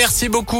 Merci beaucoup.